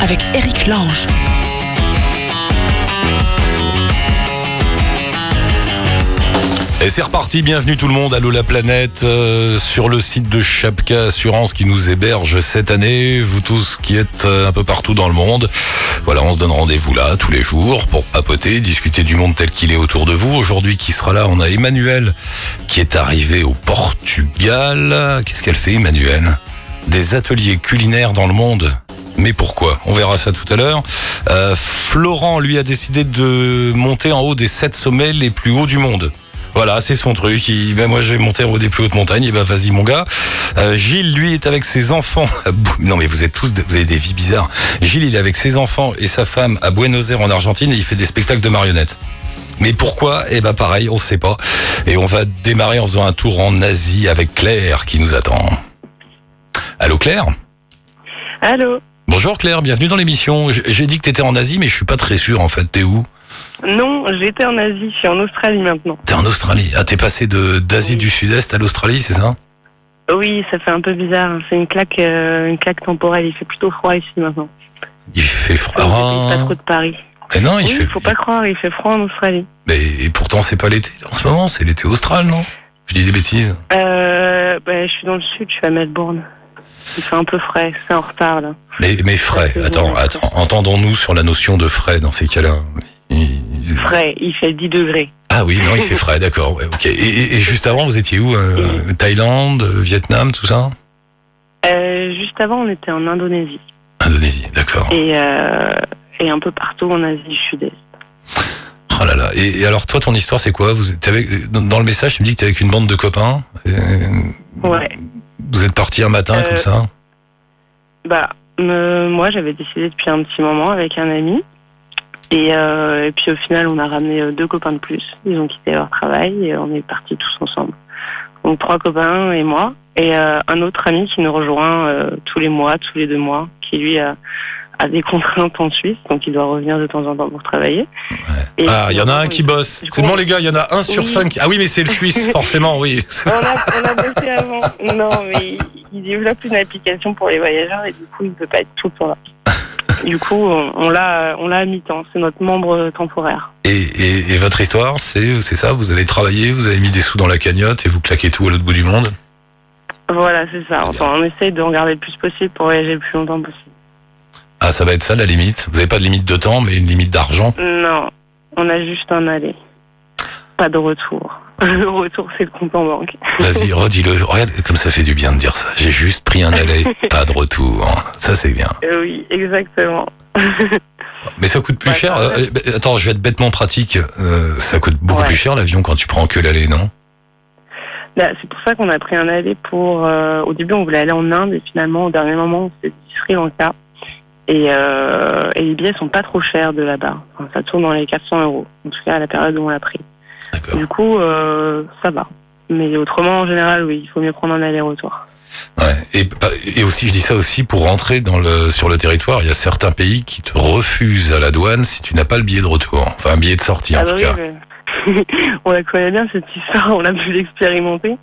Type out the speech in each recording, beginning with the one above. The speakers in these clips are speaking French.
avec Eric Lange. Et c'est reparti, bienvenue tout le monde, allô la planète, euh, sur le site de Chapka Assurance qui nous héberge cette année, vous tous qui êtes euh, un peu partout dans le monde. Voilà, on se donne rendez-vous là tous les jours pour papoter, discuter du monde tel qu'il est autour de vous. Aujourd'hui qui sera là, on a Emmanuel qui est arrivé au Portugal. Qu'est-ce qu'elle fait Emmanuel? Des ateliers culinaires dans le monde. Mais pourquoi? On verra ça tout à l'heure. Euh, Florent, lui, a décidé de monter en haut des sept sommets les plus hauts du monde. Voilà, c'est son truc. Ben moi, je vais monter en haut des plus hautes montagnes. Et ben, vas-y, mon gars. Euh, Gilles, lui, est avec ses enfants. Non, mais vous êtes tous, vous avez des vies bizarres. Gilles, il est avec ses enfants et sa femme à Buenos Aires en Argentine et il fait des spectacles de marionnettes. Mais pourquoi? Eh ben, pareil, on sait pas. Et on va démarrer en faisant un tour en Asie avec Claire qui nous attend. Allô, Claire? Allô? Bonjour Claire, bienvenue dans l'émission. J'ai dit que t'étais en Asie, mais je suis pas très sûr en fait. T'es où? Non, j'étais en Asie, je suis en Australie maintenant. T'es en Australie. Ah, t'es passé de d'Asie Oui. du Sud-Est à l'Australie, c'est ça? Oui, ça fait un peu bizarre. hein. C'est une claque, euh, une claque temporelle. Il fait plutôt froid ici maintenant. Il fait froid. Ne pas trop de Paris. mais non, il oui, fait. faut pas croire, il fait froid en Australie. Mais et pourtant, c'est pas l'été en ce moment, c'est l'été austral, non? Je dis des bêtises. Euh, bah, je suis dans le sud, je suis à Melbourne. Il fait un peu frais, c'est en retard là. Mais, mais frais. Attends, attends. Entendons-nous sur la notion de frais dans ces cas-là. Il- Frais, il fait 10 degrés. Ah oui, non, il fait frais, d'accord. Ouais. Et, juste avant, vous étiez où euh, Thaïlande, euh, Vietnam, tout ça? Euh, juste avant, on était en Indonésie Indonésie, d'accord. et, euh, et un peu partout en Asie du Sud-Est. Oh là là. Et, et alors, toi, ton histoire, c'est quoi? Vous avec, dans, dans le message, tu me dis que t'es avec une bande de copains. Ouais. Vous êtes parti un matin Euh, comme ça Bah, moi, j'avais décidé depuis un petit moment avec un ami. Et, euh, et puis au final, on a ramené euh, deux copains de plus. Ils ont quitté leur travail et on est partis tous ensemble. Donc trois copains et moi. Et euh, un autre ami qui nous rejoint tous les mois, tous les deux mois, qui lui a, a des contraintes en Suisse, donc il doit revenir de temps en temps pour travailler. Et Ah, il y en a un qui bosse. C'est bon, les gars, il y en a un sur Oui. cinq. Ah oui, mais c'est le Suisse, forcément, oui. On a, on a bossé avant. Non, mais il, développe une application pour les voyageurs et du coup, il ne peut pas être tout le temps là. Du coup, on, on l'a, on l'a à mi-temps. C'est notre membre temporaire. Et, et, et votre histoire, c'est c'est ça? Vous avez travaillé, vous avez mis des sous dans la cagnotte et vous claquez tout à l'autre bout du monde? Voilà, c'est ça. Enfin, on essaye de regarder le plus possible pour voyager le plus longtemps possible. Ah, ça va être ça la limite Vous n'avez pas de limite de temps, mais une limite d'argent Non, on a juste un aller. Pas de retour. Le retour, c'est le compte en banque. Vas-y, redis-le. Regarde comme ça fait du bien de dire ça. J'ai juste pris un aller, pas de retour. Ça, c'est bien. Euh, oui, exactement. Mais ça coûte plus Ouais, cher. Euh, attends, je vais être bêtement pratique. Euh, ça coûte beaucoup Ouais. plus cher l'avion quand tu prends que l'aller, non? Bah, c'est pour ça qu'on a pris un aller pour. au début, on voulait aller en Inde et finalement, au dernier moment, on s'est dit Sri Lanka. Et, euh, et les billets sont pas trop chers de là-bas. Enfin, ça tourne dans les 400 euros. En tout cas, à la période où on l'a pris. Du coup, euh, ça va. Mais autrement, en général, oui, il faut mieux prendre un aller-retour. Ouais. Et, et aussi, je dis ça aussi pour rentrer dans le, sur le territoire. Il y a certains pays qui te refusent à la douane si tu n'as pas le billet de retour. Enfin, un billet de sortie, en Ah tout bah oui, cas. mais- on la connaît bien cette histoire, on a pu l'expérimenter.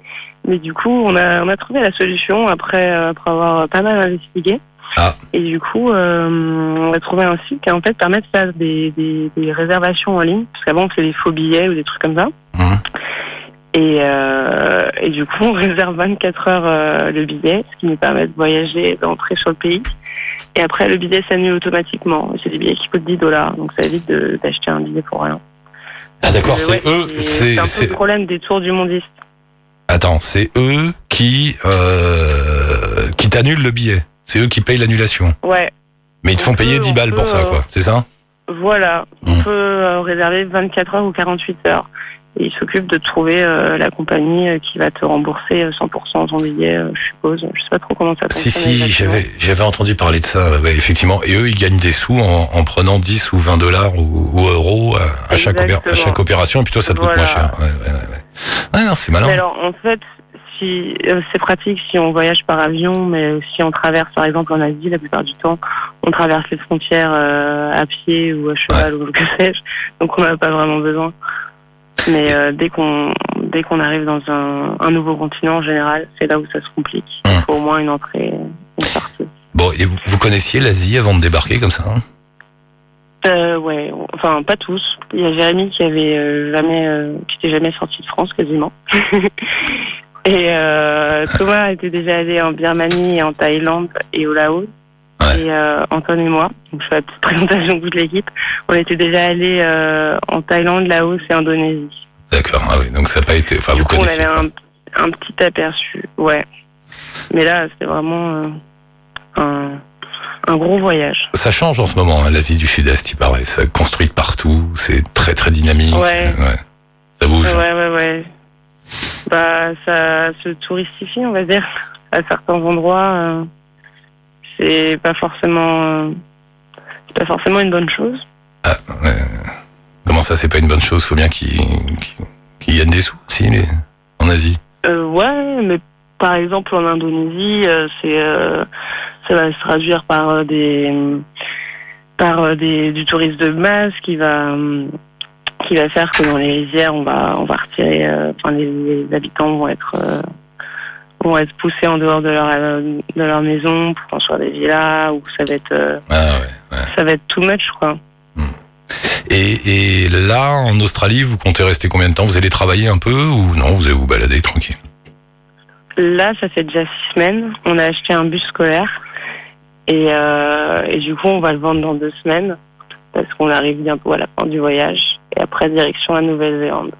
Mais du coup, on a, on a trouvé la solution après, euh, après avoir pas mal investigué. Ah. Et du coup, euh, on a trouvé un site qui en fait permet de faire des, des, des réservations en ligne. Parce qu'avant, on fait des faux billets ou des trucs comme ça. Et, euh, et du coup, on réserve 24 heures euh, le billet, ce qui nous permet de voyager, d'entrer sur le pays. Et après, le billet s'annule automatiquement. C'est des billets qui coûtent 10 dollars, donc ça évite d'acheter un billet pour rien. Ah, d'accord, c'est ouais, eux. C'est un peu le problème des tours du mondiste. Attends, c'est eux qui, euh, qui t'annulent le billet. C'est eux qui payent l'annulation. Ouais, Mais ils te On font payer peut- 10 on balles pour ça, euh, quoi. C'est ça voilà. On Mhm. peut euh, réserver 24 heures ou 48 heures. Et il s'occupe de trouver euh, la compagnie euh, qui va te rembourser euh, 100% ton billet, je suppose. Je sais pas trop comment ça Si, fonctionne. si, exactement. j'avais, j'avais entendu parler de ça, effectivement. Et eux, ils gagnent des sous en, en prenant 10 ou 20 dollars ou, ou euros à, à chaque, opé- à chaque opération, et puis toi, ça te coûte moins cher. Ouais, ouais, ouais. Ouais, non, c'est malin. Mais alors, en fait, si euh, c'est pratique si on voyage par avion, mais si on traverse, par exemple, en Asie, la plupart du temps, on traverse les frontières euh, à pied ou à cheval ou que sais-je, donc on n'a pas vraiment besoin. Mais euh, dès qu'on dès qu'on arrive dans un, un nouveau continent, en général, c'est là où ça se complique. Il faut au moins une entrée, une sortie. Bon, et vous, vous connaissiez l'Asie avant de débarquer comme ça hein? Euh, ouais, enfin pas tous. Il y a Jérémy qui avait euh, jamais, euh, qui était jamais sorti de France quasiment. et euh, Thomas était déjà allé en Birmanie en Thaïlande et au Laos. Ouais. Et euh, Antoine et moi, donc je fais la petite présentation de toute l'équipe, on était déjà allés euh, en Thaïlande, Laos et Indonésie. D'accord, ah oui, donc ça n'a pas été... Enfin, Du vous coup, on connaissiez avait un, un petit aperçu, ouais. Mais là, c'était vraiment euh, un, un gros voyage. Ça change en ce moment, hein, l'Asie du Sud-Est, il paraît. Ça construit partout, c'est très très dynamique. Ouais. Ça bouge. Ouais, ouais, ouais. Bah, ça se touristifie, on va dire. À certains endroits, euh, c'est pas forcément, euh, c'est pas forcément une bonne chose. Comment ça, c'est pas une bonne chose? Faut bien qu'ils qu'ils- qu'ils gagnent des sous aussi, les... en Asie. Euh, ouais, mais par exemple en Indonésie, euh, c'est, ça va se traduire par des, par des, du tourisme de masse qui va, qui va faire que dans les rizières, on va, on va retirer, euh, enfin les, les habitants vont être, euh, vont être poussés en dehors de leur, euh, de leur maison pour construire des villas ou ça va être, Ah ouais. ça va être too much quoi. Et, et là, en Australie, vous comptez rester combien de temps? Vous allez travailler un peu ou non? Vous allez vous balader tranquille? Là, ça fait déjà six semaines. On a acheté un bus scolaire et, euh, et du coup, on va le vendre dans deux semaines parce qu'on arrive bientôt à la fin du voyage et après direction la Nouvelle-Zélande.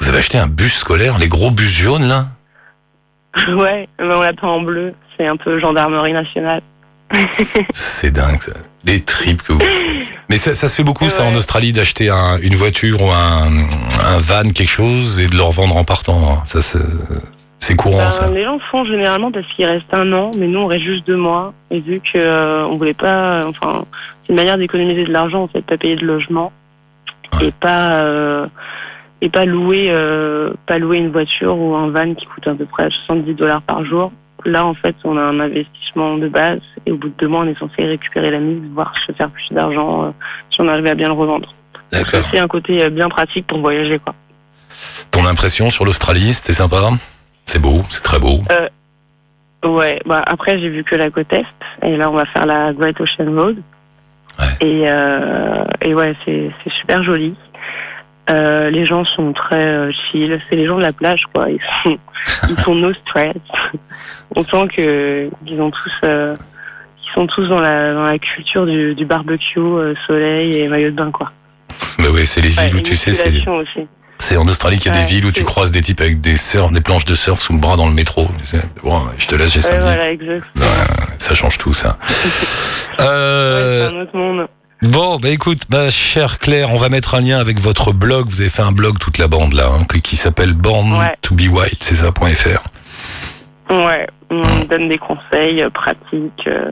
Vous avez acheté un bus scolaire, les gros bus jaunes là? Ouais, mais on l'a pas en bleu. C'est un peu gendarmerie nationale. C'est dingue ça. Les tripes que vous faites. Mais ça, ça se fait beaucoup ça en. Australie d'acheter un- une voiture ou un, un van, quelque chose et de le revendre en partant. Ça, c'est courant Ben, ça. les gens font généralement parce qu'il reste un an, mais nous on reste juste deux mois. Et vu que euh, on voulait pas, enfin, c'est une manière d'économiser de l'argent en fait, pas payer de logement Ouais. et pas euh, et pas louer, euh, pas louer une voiture ou un van qui coûte à peu près 70 dollars par jour. Là en fait, on a un investissement de base et au bout de deux mois, on est censé récupérer la mise, voire se faire plus d'argent euh, si on arrivait à bien le revendre. D'accord. C'est un côté bien pratique pour voyager quoi. Ton impression sur l'Australie, c'était sympa? C'est beau, c'est très beau. Ouais, bah après j'ai vu que la côte est et là on va faire la Great Ocean Road. Ouais. Et, euh, et ouais, c'est super joli. Euh, les gens sont très euh, chill, c'est les gens de la plage quoi. Ils sont ils sont no stress. On sent que qu'ils ont tous euh, ils sont tous dans la dans la culture du, du barbecue, soleil et maillot de bain quoi. Mais oui, c'est les villes Ouais, où tu sais, c'est c'est en Australie qu'il y a des villes où tu croises des types avec des surf, des planches de surf sous le bras dans le métro. Tu sais. Bon, je te laisse, j'ai Ouais, voilà, exact. Ça change tout ça. Euh, c'est un autre monde. Bon, bah écoute, ma chère Claire, on va mettre un lien avec votre blog. Vous avez fait un blog toute la bande là, hein, qui- s'appelle Born Ouais. to be Wild, c'est ça.fr. Ouais, on donne des conseils euh, pratiques euh,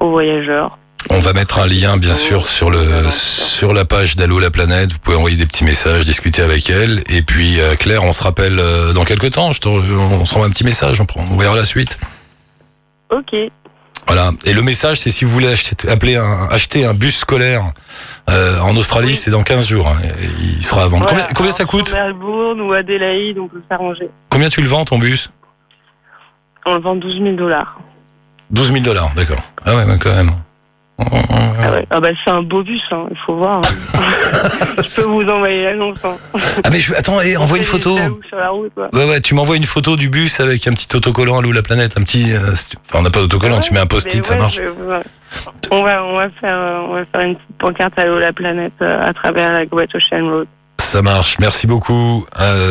aux voyageurs. On va mettre un lien, bien sûr, sur le sur la page d'Allo la planète. Vous pouvez envoyer des petits messages, discuter avec elle. Et puis euh, Claire, on se rappelle euh, dans quelques temps. Je on s'envoie un petit message. On, prend- on verra la suite. Ok. Voilà. Et le message, c'est si vous voulez acheter, appeler un, acheter un bus scolaire euh, en Australie, Oui. c'est dans 15 jours. hein. Il sera à vendre. Voilà. Combien, combien ça Alors, coûte sur Melbourne ou Adélaïde, on peut s'arranger. Combien tu le vends ton bus On le vend 12 000 dollars. 12 000 dollars, d'accord. Ah ouais, bah, quand même. Ah, ouais. ah bah c'est un beau bus, hein, il faut voir. hein. Je peux vous envoyer l'annonce. Hein. Ah mais je, attends, et envoie une photo. Sur la route, quoi. Ouais ouais, tu m'envoies une photo du bus avec un petit autocollant à l'eau la planète, un petit. euh, enfin, on n'a pas d'autocollant, Ouais, tu mets un post-it, ça marche. je On va, on va faire, euh, on va faire une petite pancarte à l'eau la planète euh, à travers la Great Ocean Road. Ça marche. Merci beaucoup.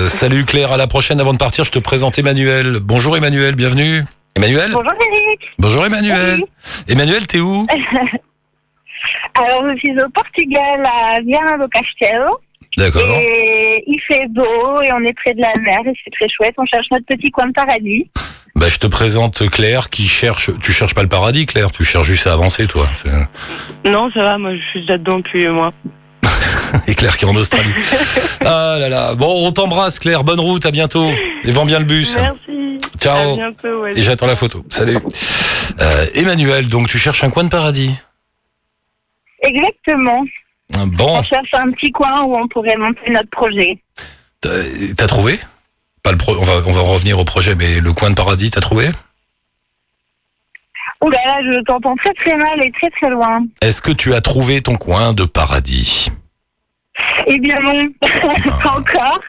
Salut Claire, à la prochaine. Avant de partir, je te présente Emmanuel. Bonjour Emmanuel, bienvenue. Emmanuel Bonjour Eric. Bonjour Emmanuel. Salut. Emmanuel, t'es où Alors je suis au Portugal à Viana do Castelo D'accord. et il fait beau et on est près de la mer et c'est très chouette. On cherche notre petit coin de paradis. Bah, je te présente Claire qui cherche. Tu cherches pas le paradis, Claire. Tu cherches juste à avancer, toi. C'est- Non, ça va, moi je suis déjà dedans depuis moi. Et Claire qui est en Australie. ah là là. Bon, on t'embrasse, Claire. Bonne route. À bientôt. Et vends bien le bus. Merci. Ciao. À bientôt. ouais. Et j'attends la photo. Salut. Euh, Emmanuel, donc tu cherches un coin de paradis. Exactement. Bon, On cherche un petit coin où on pourrait monter notre projet. t'as t'as trouvé? Pas le pro- on, va, on va revenir au projet, mais le coin de paradis, t'as trouvé? Ouh là là, je t'entends très très mal et très très loin. Est-ce que tu as trouvé ton coin de paradis? Eh bien non, pas encore.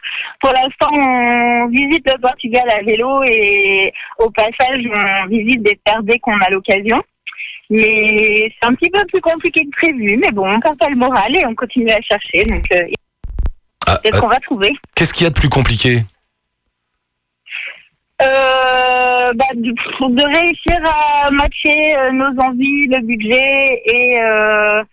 Pour l'instant, on visite le Portugal à vélo et au passage, on visite des terres dès qu'on a l'occasion. Mais c'est un petit peu plus compliqué que prévu. Mais bon, on perd pas le moral et on continue à chercher. Donc, euh, Ah, peut-être euh, qu'on va trouver? Qu'est-ce qu'il y a de plus compliqué? Euh, bah, de réussir à matcher euh, nos envies, le budget et euh,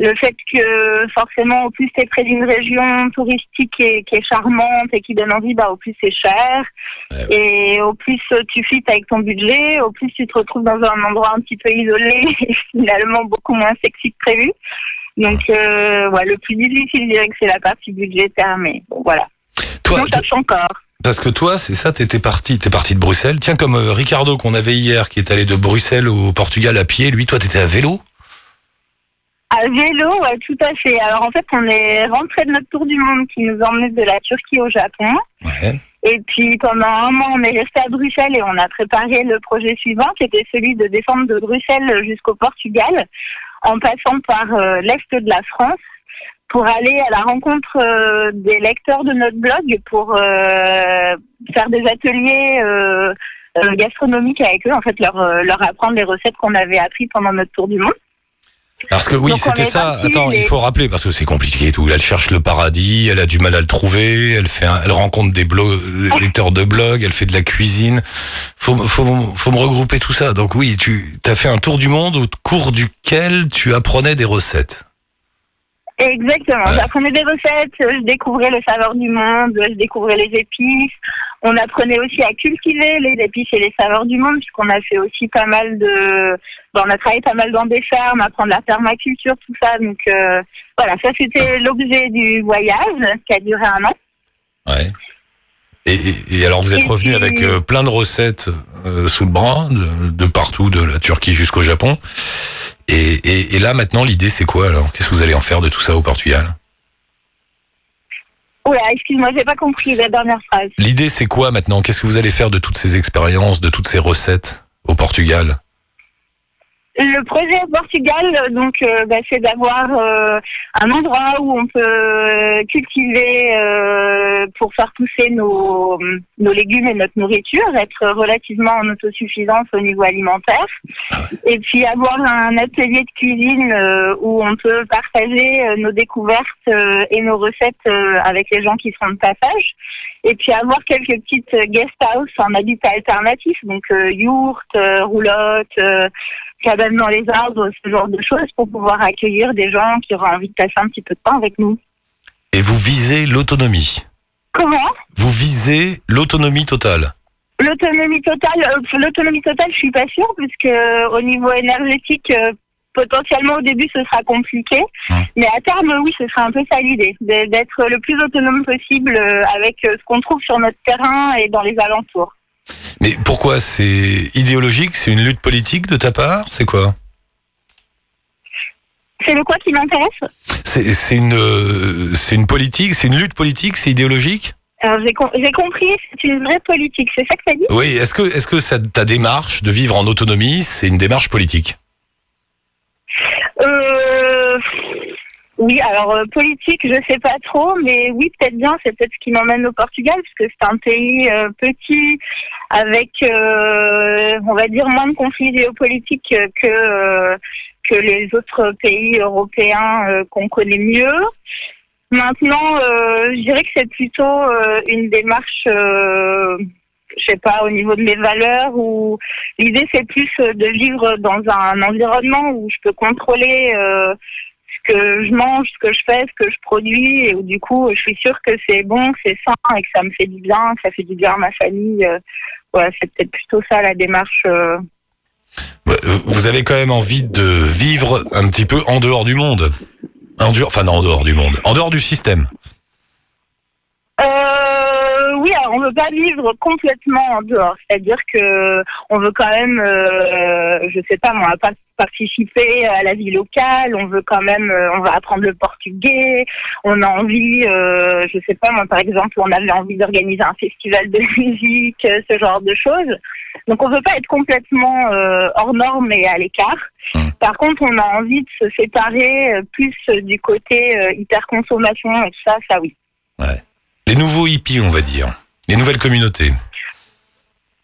le fait que forcément au plus tu es près d'une région touristique qui est, qui est charmante et qui donne envie, bah, au plus c'est cher. Ouais, Et au plus tu fites avec ton budget, au plus tu te retrouves dans un endroit un petit peu isolé et finalement beaucoup moins sexy que prévu. Donc euh, ouais, le plus difficile, je dirais que c'est la partie budgétaire, mais bon, voilà. Toi, On cherche encore. Parce que toi, c'est ça, t'étais parti, t'es parti de Bruxelles. Tiens, comme euh, Ricardo qu'on avait hier, qui est allé de Bruxelles au Portugal à pied, lui, toi, t'étais à vélo? À vélo, ouais, tout à fait. Alors en fait, on est rentré de notre tour du monde qui nous emmenait de la Turquie au Japon. Ouais. Et puis pendant un mois, on est resté à Bruxelles et on a préparé le projet suivant, qui était celui de descendre de Bruxelles jusqu'au Portugal, en passant par euh, l'est de la France, pour aller à la rencontre euh, des lecteurs de notre blog, pour euh, faire des ateliers euh, gastronomiques avec eux, en fait, leur, leur apprendre les recettes qu'on avait appris pendant notre tour du monde. Parce que oui, c'était ça. Attends, il faut rappeler parce que c'est compliqué et tout. Elle cherche le paradis, elle a du mal à le trouver, elle fait, un- elle rencontre des lecteurs de blog, elle fait de la cuisine. Faut, faut, faut me regrouper tout ça. Donc oui, tu as fait un tour du monde au cours duquel tu apprenais des recettes. Exactement. J'apprenais des recettes, je découvrais les saveurs du monde, je découvrais les épices. On apprenait aussi à cultiver les épices et les saveurs du monde, puisqu'on a fait aussi pas mal de... bon, on a travaillé pas mal dans des fermes, apprendre la permaculture, tout ça. Donc euh, voilà, ça c'était l'objet du voyage qui a duré un an. Ouais. Et, et- et alors vous êtes revenu avec euh, plein de recettes euh, sous le bras, de, de partout, de la Turquie jusqu'au Japon. Et, et, et là maintenant l'idée c'est quoi alors? Qu'est-ce que vous allez en faire de tout ça au Portugal? Oula, excuse-moi, j'ai pas compris la dernière phrase. L'idée c'est quoi maintenant? Qu'est-ce que vous allez faire de toutes ces expériences, de toutes ces recettes au Portugal? Le projet au Portugal, donc, euh, bah, c'est d'avoir euh, un endroit où on peut euh, cultiver euh, pour faire pousser nos, nos légumes et notre nourriture, être relativement en autosuffisance au niveau alimentaire, et puis avoir un atelier de cuisine euh, où on peut partager nos découvertes et nos recettes avec les gens qui seront de passage. Et puis avoir quelques petites guest house en habitat alternatif, donc euh, euh, roulottes, euh, cabane dans les arbres, ce genre de choses pour pouvoir accueillir des gens qui auraient envie de passer un petit peu de temps avec nous. Et vous visez l'autonomie. Comment? Vous visez l'autonomie totale. L'autonomie totale, euh, l'autonomie totale, je suis pas sûre puisque euh, au niveau énergétique, euh, potentiellement au début ce sera compliqué, mais à terme oui, ce sera un peu ça l'idée, d'être le plus autonome possible euh, avec ce qu'on trouve sur notre terrain et dans les alentours. Mais pourquoi C'est idéologique? C'est une lutte politique de ta part? C'est quoi? C'est le quoi qui m'intéresse? C'est une, euh, c'est une politique C'est une lutte politique C'est idéologique? Alors j'ai com- compris, c'est une vraie politique, c'est ça que t'as dit? Oui, est-ce que, est-ce que ça- ta démarche de vivre en autonomie, c'est une démarche politique? Euh, oui, alors euh, politique, je sais pas trop, mais oui, peut-être bien. C'est peut-être ce qui m'emmène au Portugal, puisque c'est un pays euh, petit, avec, euh, on va dire, moins de conflits géopolitiques que que les autres pays européens qu'on connaît mieux. Maintenant, je dirais que c'est plutôt une démarche. Je sais pas, au niveau de mes valeurs, ou l'idée c'est plus de vivre dans un environnement où je peux contrôler que je mange, ce que je fais, ce que je produis, et où du coup je suis sûre que c'est bon, que c'est sain et que ça me fait du bien, que ça fait du bien à ma famille. euh. Voilà, c'est peut-être plutôt ça la démarche. euh. Euh, Vous avez quand même envie de vivre un petit peu en dehors du monde. En dehors, enfin non, en dehors du monde, en dehors du système. Euh, oui, alors on veut pas vivre complètement en dehors. C'est-à-dire que on veut quand même, euh, je sais pas, moi, pas participer à la vie locale. On veut quand même, euh, on va apprendre le portugais. On a envie, euh, je sais pas, moi, par exemple, on avait envie d'organiser un festival de musique, euh, ce genre de choses. Donc on veut pas être complètement euh, hors norme et à l'écart. Mmh. Par contre, on a envie de se séparer euh, plus du côté hyper-consommation et tout ça, ça oui. Les nouveaux hippies, on va dire. Les nouvelles communautés.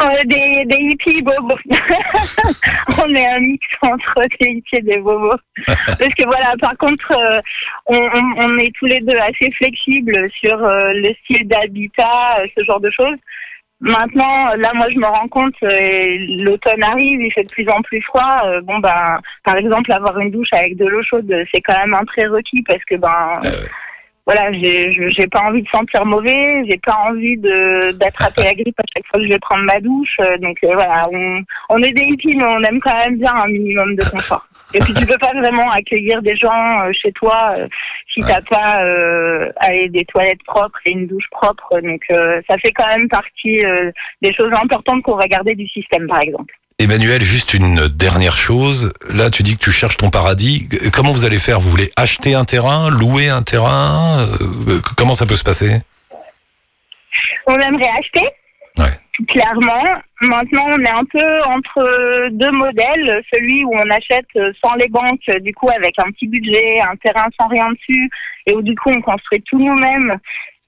Euh, des, des hippies bobos. on est un mix entre des hippies et des bobos. Parce que voilà, par contre, euh, on, on- on est tous les deux assez flexibles sur euh, le style d'habitat, ce genre de choses. Maintenant, là, moi, je me rends compte, l'automne arrive, il fait de plus en plus froid. bon, ben, par exemple, avoir une douche avec de l'eau chaude, c'est quand même un prérequis parce que, ben, j'ai je- j'ai pas envie de sentir mauvais, j'ai pas envie de d'attraper la grippe à chaque fois que je vais prendre ma douche. euh, donc euh, voilà, on, on est des hippies, mais on aime quand même bien un minimum de confort. Et puis tu peux pas vraiment accueillir des gens euh, chez toi euh, si t'as pas euh, allez, des toilettes propres et une douche propre. Donc euh, ça fait quand même partie euh, des choses importantes qu'on va garder du système, par exemple. Emmanuel, juste une dernière chose. Là, tu dis que tu cherches ton paradis. Comment vous allez faire? Vous voulez acheter un terrain, louer un terrain? Euh, Comment ça peut se passer? On aimerait acheter. Ouais. Clairement. Maintenant, on est un peu entre deux modèles. Celui où on achète sans les banques, du coup, avec un petit budget, un terrain sans rien dessus, et où du coup, on construit tout nous-mêmes.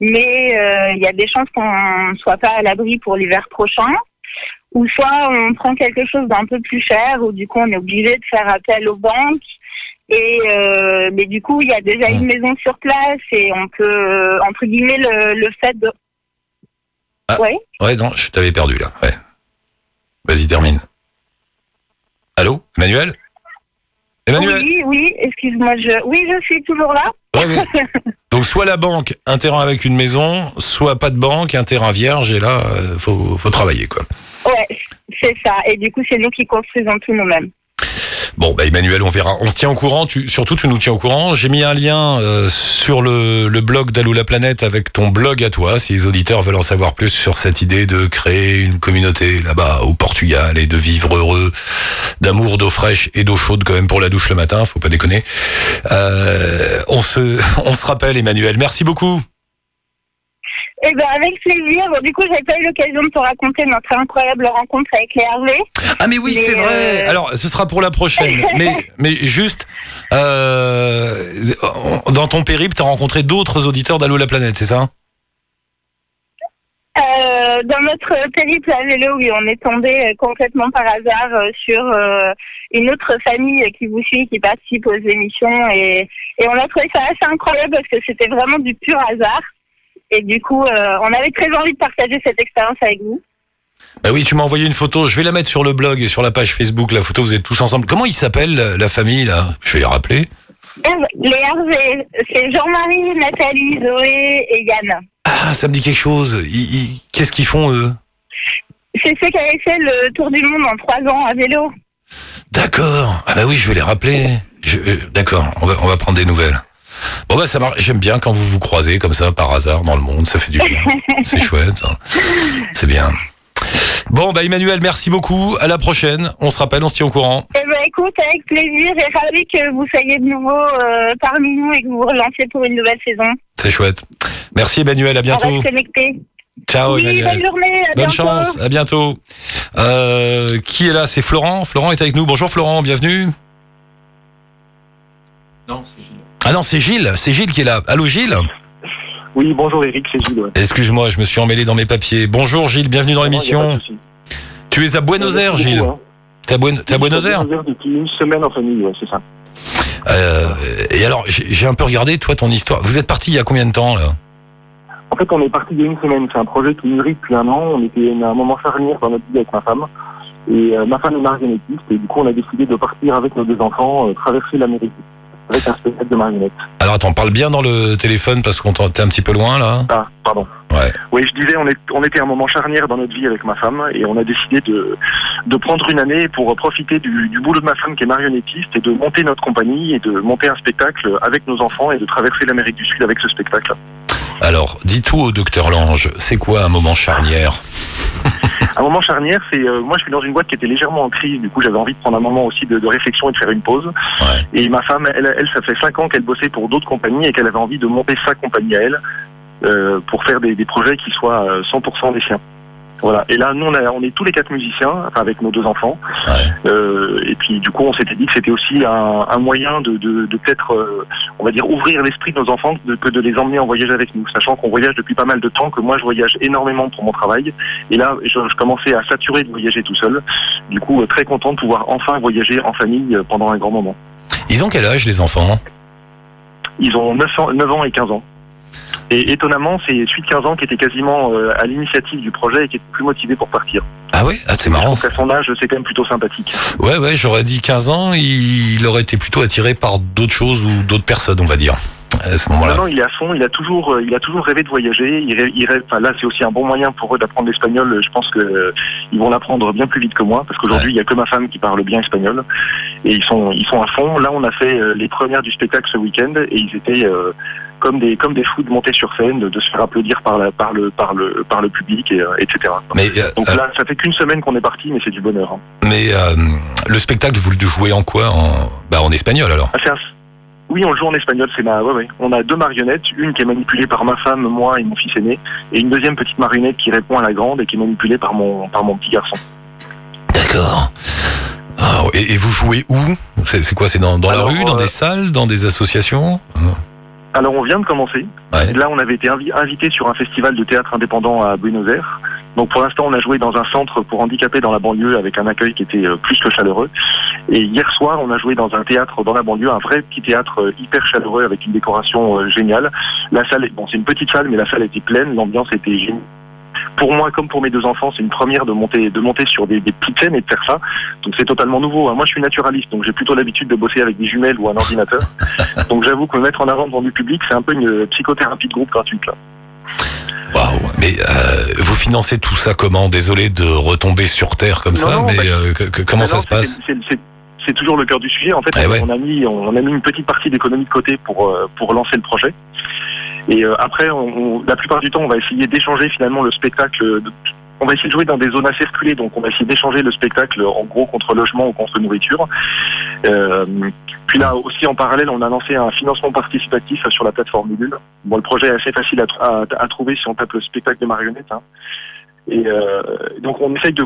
Mais euh, il y a des chances qu'on ne soit pas à l'abri pour l'hiver prochain. Ou soit on prend quelque chose d'un peu plus cher, où du coup, on est obligé de faire appel aux banques. Et euh, mais du coup, il y a déjà une maison sur place et on peut, euh, entre guillemets, le, le fait de... Ah. Ouais. Ouais, non, je t'avais perdu là. Ouais. Vas-y, termine. Allô? Emmanuel? Emmanuel? Oui, oui, excuse-moi, je... oui, je suis toujours là. Ouais, ouais. Donc, soit la banque, un terrain avec une maison, soit pas de banque, un terrain vierge, et là, euh, faut, faut travailler, quoi. Ouais, c'est ça. Et du coup, c'est nous qui construisons tout nous-mêmes. Bon, bah Emmanuel, on verra. On se tient au courant. Tu, surtout, tu nous tiens au courant. J'ai mis un lien euh, sur le, le blog d'Allo la planète avec ton blog à toi, si les auditeurs veulent en savoir plus sur cette idée de créer une communauté là-bas au Portugal et de vivre heureux, d'amour, d'eau fraîche et d'eau chaude quand même pour la douche le matin. Faut pas déconner. Euh, on se, on se rappelle, Emmanuel. Merci beaucoup. Eh ben, avec plaisir. Bon, du coup, j'ai pas eu l'occasion de te raconter notre incroyable rencontre avec les Hervé. Ah mais oui, Mais, c'est vrai. euh, Alors, ce sera pour la prochaine. mais, mais juste, euh, dans ton périple, t'as rencontré d'autres auditeurs d'Allo la planète, c'est ça? Euh, dans notre périple à vélo, oui, on est tombé complètement par hasard sur une autre famille qui vous suit, qui participe aux émissions, et, et on a trouvé ça assez incroyable parce que c'était vraiment du pur hasard. Et du coup, euh, on avait très envie de partager cette expérience avec vous. Bah oui, tu m'as envoyé une photo. Je vais la mettre sur le blog et sur la page Facebook. La photo, vous êtes tous ensemble. Comment ils s'appellent la, famille là? Je vais les rappeler. Les Hervé, c'est Jean-Marie, Nathalie, Zoé et Yann. Ah, ça me dit quelque chose. Ils- ils- Qu'est-ce qu'ils font eux? C'est ceux qui avaient fait le tour du monde en trois ans à vélo. D'accord. Ah bah oui, je vais les rappeler. Je- euh, D'accord. On va, on va prendre des nouvelles. Bon bah ça marche. J'aime bien quand vous vous croisez comme ça par hasard dans le monde. Ça fait du bien. C'est chouette. hein. C'est bien. Bon bah Emmanuel, merci beaucoup. À la prochaine. On se rappelle, on se tient au courant. Eh ben écoute, avec plaisir et ravi que vous soyez de nouveau euh, parmi nous et que vous vous relanciez pour une nouvelle saison. C'est chouette. Merci Emmanuel. À On bientôt. connectés. Ciao oui, Emmanuel. bonne journée, à Bonne bientôt. chance, à bientôt. Euh, qui est là? C'est Florent. Florent est avec nous. Bonjour Florent, bienvenue. Non, c'est Gilles. Ah non, c'est Gilles, c'est Gilles qui est là. Allô Gilles Oui, bonjour Eric, c'est Gilles. ouais. Excuse-moi, je me suis emmêlé dans mes papiers. Bonjour Gilles, bienvenue dans Non, y a pas l'émission. de souci. Tu es à Buenos Aires, Merci Gilles beaucoup, hein. T'es à, Buen- t'es à Buenos Aires Buenos Aires depuis une semaine en famille, ouais, c'est ça. Euh, Et alors, j'ai j'ai un peu regardé, toi, ton histoire. Vous êtes parti il y a combien de temps, là? En fait, on est parti il y a une semaine. C'est un projet qui mûrit depuis un an. On était à un moment charnière dans notre vie avec ma femme. Et euh, ma femme est marionnettiste. Et du coup, on a décidé de partir avec nos deux enfants, euh, traverser l'Amérique avec un spectacle de marionnettes. Alors attends, parle bien dans le téléphone parce qu'on t'es un petit peu loin, là. Ah, pardon. Ouais. Oui, je disais, on, est, on était à un moment charnière dans notre vie avec ma femme et on a décidé de, de prendre une année pour profiter du, du boulot de ma femme qui est marionnettiste et de monter notre compagnie et de monter un spectacle avec nos enfants et de traverser l'Amérique du Sud avec ce spectacle. Alors, dis tout au docteur Lange, c'est quoi un moment charnière Un moment charnière, c'est euh, moi je suis dans une boîte qui était légèrement en crise, du coup j'avais envie de prendre un moment aussi de, de réflexion et de faire une pause. Ouais. Et ma femme, elle, elle, ça fait cinq ans qu'elle bossait pour d'autres compagnies et qu'elle avait envie de monter sa compagnie à elle euh, pour faire des, des projets qui soient euh, 100% des siens. Voilà. Et là, nous, on, a- on est tous les quatre musiciens, avec nos deux enfants. Ouais. Euh, et puis, du coup, on s'était dit que c'était aussi un, un moyen de, de, de peut-être, euh, on va dire, ouvrir l'esprit de nos enfants, de, que de les emmener en voyage avec nous, sachant qu'on voyage depuis pas mal de temps, que moi, je voyage énormément pour mon travail. Et là, je, je commençais à saturer de voyager tout seul. Du coup, euh, très content de pouvoir enfin voyager en famille pendant un grand moment. Ils ont quel âge les enfants? Ils ont 9 ans, 9 ans et 15 ans. Et étonnamment, c'est de 15 ans qui était quasiment euh, à l'initiative du projet et qui était plus motivé pour partir. Ah ouais? Ah c'est marrant ça. qu'à son âge, c'est quand même plutôt sympathique. Ouais ouais, j'aurais dit 15 ans, il, aurait été plutôt attiré par d'autres choses ou d'autres personnes, on va dire. À ce moment-là. Maintenant, il est à fond. Il a toujours, euh, il a toujours rêvé de voyager. Il rêve, il rêve- enfin, là, c'est aussi un bon moyen pour eux d'apprendre l'espagnol. Je pense que euh, ils vont l'apprendre bien plus vite que moi, parce qu'aujourd'hui, il y a que ma femme qui parle bien espagnol, et ils sont, ils sont à fond. Là, on a fait euh, les premières du spectacle ce week-end, et ils étaient euh, comme des, comme des fous de monter sur scène, de, de se faire applaudir par la, par le, par le, par le public, et, euh, etc. Mais, euh, Donc euh, là, ça fait qu'une semaine qu'on est parti, mais c'est du bonheur. hein. mais le spectacle, vous le jouez en quoi en, bah, en espagnol alors? Ah, un- Oui, on le joue en espagnol. C'est ma. Ouais, ouais. On a deux marionnettes, une qui est manipulée par ma femme, moi et mon fils aîné, et une deuxième petite marionnette qui répond à la grande et qui est manipulée par mon par mon petit garçon. D'accord. Ah, et, et vous jouez où? C'est quoi C'est dans, dans la Alors, rue, dans euh, des salles, dans des associations? Alors on vient de commencer. Ouais. Là, on avait été invi- invité sur un festival de théâtre indépendant à Buenos Aires. Donc pour l'instant, on a joué dans un centre pour handicapés dans la banlieue avec un accueil qui était euh, plus que chaleureux. Et hier soir, on a joué dans un théâtre dans la banlieue, un vrai petit théâtre euh, hyper chaleureux avec une décoration euh, géniale. La salle, bon, c'est une petite salle, mais la salle était pleine, l'ambiance était géniale. Pour moi, comme pour mes deux enfants, c'est une première de monter, de monter sur des, des petites scènes et de faire ça. Donc c'est totalement nouveau. hein. Moi, je suis naturaliste, donc j'ai plutôt l'habitude de bosser avec des jumelles ou un ordinateur. donc j'avoue que me mettre en avant devant du public, c'est un peu une euh, psychothérapie de groupe gratuite. Là. Waouh Mais euh, vous financez tout ça comment? Désolé de retomber sur terre comme Non, ça, non, mais bah, euh, que- que- comment ça Alors, se passe? C'est- toujours le cœur du sujet. En fait, Eh ouais. on a mis on a mis une petite partie d'économie de côté pour euh, pour lancer le projet. Et euh, après, on, la plupart du temps, on va essayer d'échanger finalement le spectacle. de- on va essayer de jouer dans des zones assez reculées, donc on va essayer d'échanger le spectacle en gros contre logement ou contre nourriture. Euh, puis là aussi en parallèle, on a lancé un financement participatif sur la plateforme Ulule. Bon, le projet est assez facile à, tr- à- à trouver si on tape le spectacle de marionnettes. hein. Et euh, donc on essaye de,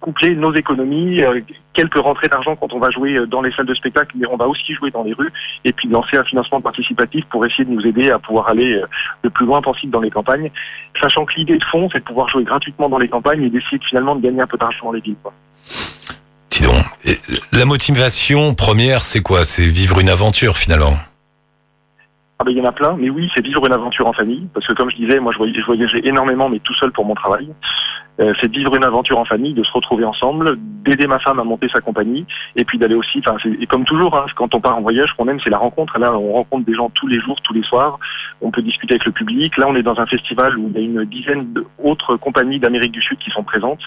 coupler nos économies, euh, quelques rentrées d'argent quand on va jouer euh, dans les salles de spectacle, mais on va aussi jouer dans les rues, et puis lancer un financement participatif pour essayer de nous aider à pouvoir aller le plus loin possible dans les campagnes, sachant que l'idée de fond, c'est de pouvoir jouer gratuitement dans les campagnes et d'essayer de, finalement de gagner un peu d'argent dans les villes. Quoi. La motivation première, c'est quoi? C'est vivre une aventure finalement? Ah ben, il y en a plein, mais oui, c'est vivre une aventure en famille, parce que comme je disais, moi je voyageais, énormément, mais tout seul pour mon travail. Euh, c'est vivre une aventure en famille, de se retrouver ensemble, d'aider ma femme à monter sa compagnie, et puis d'aller aussi, et comme toujours, hein, quand on part en voyage, qu'on aime, c'est la rencontre. Là, on rencontre des gens tous les jours, tous les soirs. On peut discuter avec le public. Là, on est dans un festival où il y a une dizaine d'autres compagnies d'Amérique du Sud qui sont présentes.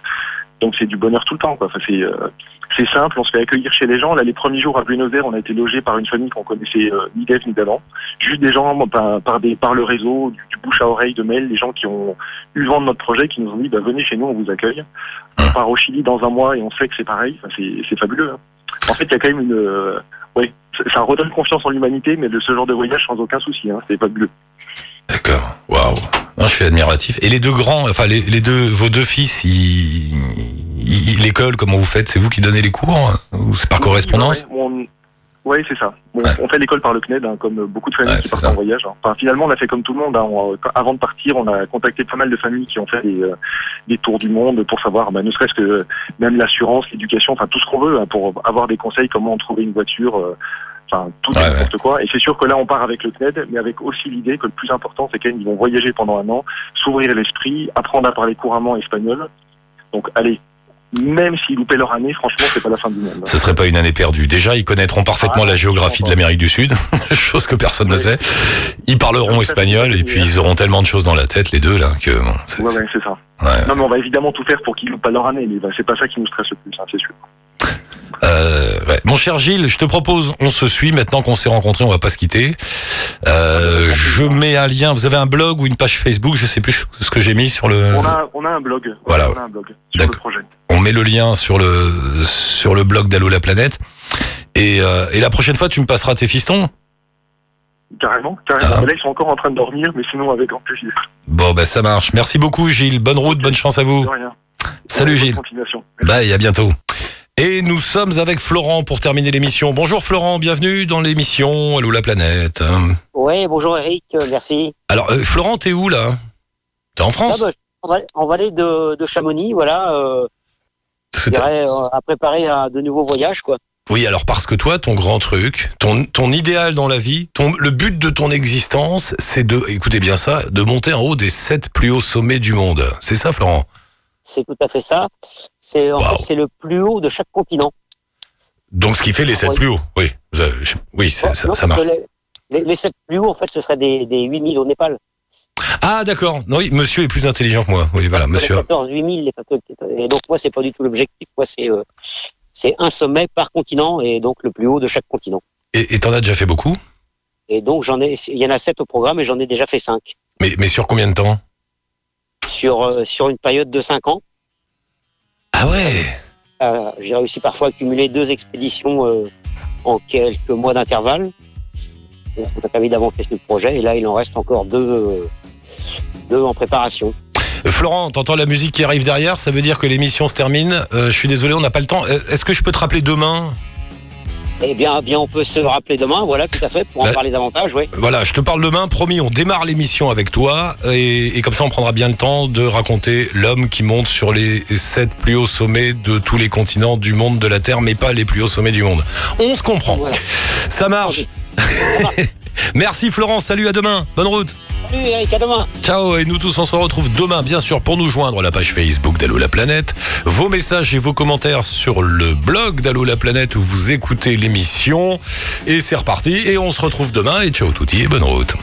Donc c'est du bonheur tout le temps, quoi. Enfin, c'est euh, c'est simple, on se fait accueillir chez les gens. Là, les premiers jours à Buenos Aires, on a été logé par une famille qu'on connaissait euh, ni ni d'avant. Juste des gens par, des, par le réseau, du, bouche à oreille, de mail, des gens qui ont eu vent de notre projet, qui nous ont dit bah, venez chez nous, on vous accueille. On part au Chili dans un mois et on sait que c'est pareil. Enfin, c'est fabuleux. hein. En fait, il y a quand même une, euh, ouais, ça redonne confiance en l'humanité, mais de ce genre de voyage sans aucun souci. Hein, c'est fabuleux. D'accord. Waouh. Non, je suis admiratif. Et les deux grands, enfin les, les deux, vos deux fils, ils, ils- l'école, comment vous faites? C'est vous qui donnez les cours hein? Ou c'est par correspondance? Ouais, on- ouais, c'est ça. Ouais. On fait l'école par le CNED, hein, comme beaucoup de familles Ouais, qui partent ça. en voyage. hein. Enfin, finalement, on a fait comme tout le monde. hein. On- avant de partir, on a contacté pas mal de familles qui ont fait des, euh, des tours du monde pour savoir, bah, ne serait-ce que même l'assurance, l'éducation, enfin tout ce qu'on veut, pour avoir des conseils, comment trouver une voiture. euh, Enfin, tout Ouais, n'importe quoi. Et c'est sûr que là, on part avec le CNED, mais avec aussi l'idée que le plus important, c'est qu'ils vont voyager pendant un an, s'ouvrir l'esprit, apprendre à parler couramment espagnol. Donc, allez, même s'ils loupaient leur année, franchement, c'est pas la fin du monde. Ce serait pas une année perdue. Déjà, ils connaîtront parfaitement Ah, la géographie de l'Amérique du Sud, chose que personne ne sait. Ils parleront espagnol et puis ils auront tellement de choses dans la tête, les deux là, que bon, c'est- Ouais, ouais, ça. Non, mais on va évidemment tout faire pour qu'ils loupent pas leur année, mais bah, c'est pas ça qui nous stresse le plus, hein, c'est sûr. Euh, ouais. Mon cher Gilles, je te propose, on se suit maintenant qu'on s'est rencontrés, on va pas se quitter. Euh, je mets un lien. Vous avez un blog ou une page Facebook? Je sais plus ce que j'ai mis sur le. On a, on a un blog. Voilà. On a un blog sur le projet. On met le lien sur le sur le blog d'Allo la planète. Et, euh, et la prochaine fois, tu me passeras tes fistons? Carrément, carrément. Ah. Là, ils sont encore en train de dormir, mais sinon, avec grand plaisir. Bon, bah ça marche. Merci beaucoup, Gilles. Bonne route, bonne chance à vous. De rien. Salut, Gilles. Bye, à bientôt. Et nous sommes avec Florent pour terminer l'émission. Bonjour Florent, bienvenue dans l'émission Allô la planète. Oui, bonjour Eric, euh, merci. Alors euh, Florent, t'es où là? T'es en Ah, France bah, en val- en vallée de, de Chamonix, voilà, euh, je dirais, euh, à préparer à de nouveaux voyages, quoi. Oui, alors parce que toi, ton grand truc, ton, ton idéal dans la vie, ton, le but de ton existence, c'est de, écoutez bien ça, de monter en haut des sept plus hauts sommets du monde. C'est ça Florent? C'est tout à fait ça. C'est en Waouh. fait, c'est le plus haut de chaque continent. Donc ce qui fait les sept Oui. plus hauts. Oui, je- je- oui ça, ça- Non, ça marche. Les, sept plus hauts, en fait, ce seraient des, des 8000 au Népal. Ah d'accord, oui, monsieur est plus intelligent que moi. Oui, voilà, monsieur. Les 14 8000, les 14 et donc moi, c'est pas du tout l'objectif. Moi, c'est euh, c'est un sommet par continent et donc le plus haut de chaque continent. Et et t'en as déjà fait beaucoup? Et donc j'en ai, il y en a sept au programme et j'en ai déjà fait cinq mais, mais sur combien de temps? Sur euh, sur une période de cinq ans. Ah ouais Euh, j'ai réussi parfois à cumuler deux expéditions euh, en quelques mois d'intervalle. Ça m'a permis d'avancer sur le projet et là il en reste encore deux, euh, deux en préparation. Florent, t'entends la musique qui arrive derrière, ça veut dire que l'émission se termine. Je suis désolé, on n'a pas le temps. Est-ce que je peux te rappeler demain? Eh bien, bien, on peut se rappeler demain, voilà, tout à fait, pour en Bah- parler davantage, oui. Voilà, je te parle demain, promis, on démarre l'émission avec toi et, et comme ça on prendra bien le temps de raconter l'homme qui monte sur les sept plus hauts sommets de tous les continents du monde de la Terre, mais pas les plus hauts sommets du monde. On se comprend, Voilà. ça marche. Merci Florent, salut à demain, bonne route. Salut Eric, à demain. Ciao et nous tous on se retrouve demain bien sûr pour nous joindre à la page Facebook d'Allo la planète. Vos messages et vos commentaires sur le blog d'Allo la planète où vous écoutez l'émission. Et c'est reparti et on se retrouve demain et ciao touti et bonne route.